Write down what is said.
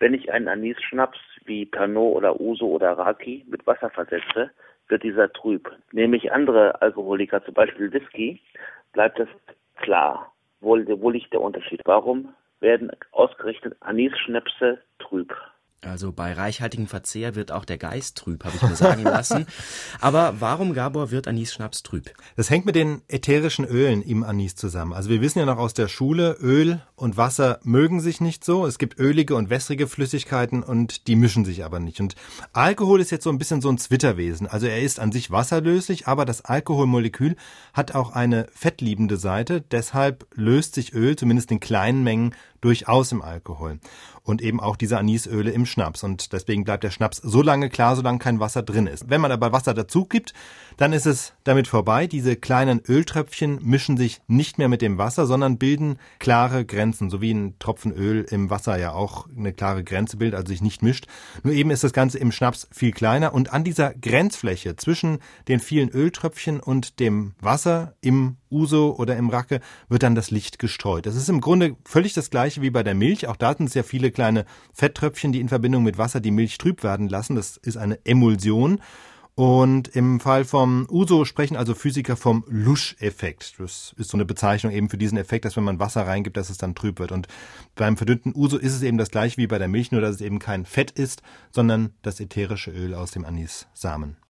Wenn ich einen Anis-Schnaps wie Pernod oder Uso oder Raki mit Wasser versetze, wird dieser trüb. Nehme ich andere Alkoholiker, zum Beispiel Whisky, bleibt es klar. Wo, wo liegt der Unterschied? Warum werden ausgerechnet Anis-Schnäpse trüb? Also bei reichhaltigem Verzehr wird auch der Geist trüb, habe ich mir sagen lassen. Aber warum, Gabor, wird Anis-Schnaps trüb? Das hängt mit den ätherischen Ölen im Anis zusammen. Also wir wissen ja noch aus der Schule, Öl und Wasser mögen sich nicht so. Es gibt ölige und wässrige Flüssigkeiten und die mischen sich aber nicht. Und Alkohol ist jetzt so ein bisschen so ein Zwitterwesen. Also er ist an sich wasserlöslich, aber das Alkoholmolekül hat auch eine fettliebende Seite. Deshalb löst sich Öl, zumindest in kleinen Mengen, durchaus im Alkohol. Und eben auch diese Anisöle im Schnaps. Und deswegen bleibt der Schnaps so lange klar, solange kein Wasser drin ist. Wenn man aber Wasser dazu gibt, dann ist es damit vorbei. Diese kleinen Öltröpfchen mischen sich nicht mehr mit dem Wasser, sondern bilden klare Grenzen, so wie ein Tropfen Öl im Wasser ja auch eine klare Grenze bildet, also sich nicht mischt. Nur eben ist das Ganze im Schnaps viel kleiner und an dieser Grenzfläche zwischen den vielen Öltröpfchen und dem Wasser im Uso oder im Racke wird dann das Licht gestreut. Das ist im Grunde völlig das gleiche wie bei der Milch. Auch da sind es ja viele kleine Fetttröpfchen, die in Verbindung mit Wasser die Milch trüb werden lassen. Das ist eine Emulsion. Und im Fall vom Uso sprechen also Physiker vom Lusch-Effekt. Das ist so eine Bezeichnung eben für diesen Effekt, dass wenn man Wasser reingibt, dass es dann trüb wird. Und beim verdünnten Uso ist es eben das gleiche wie bei der Milch, nur dass es eben kein Fett ist, sondern das ätherische Öl aus dem Anissamen.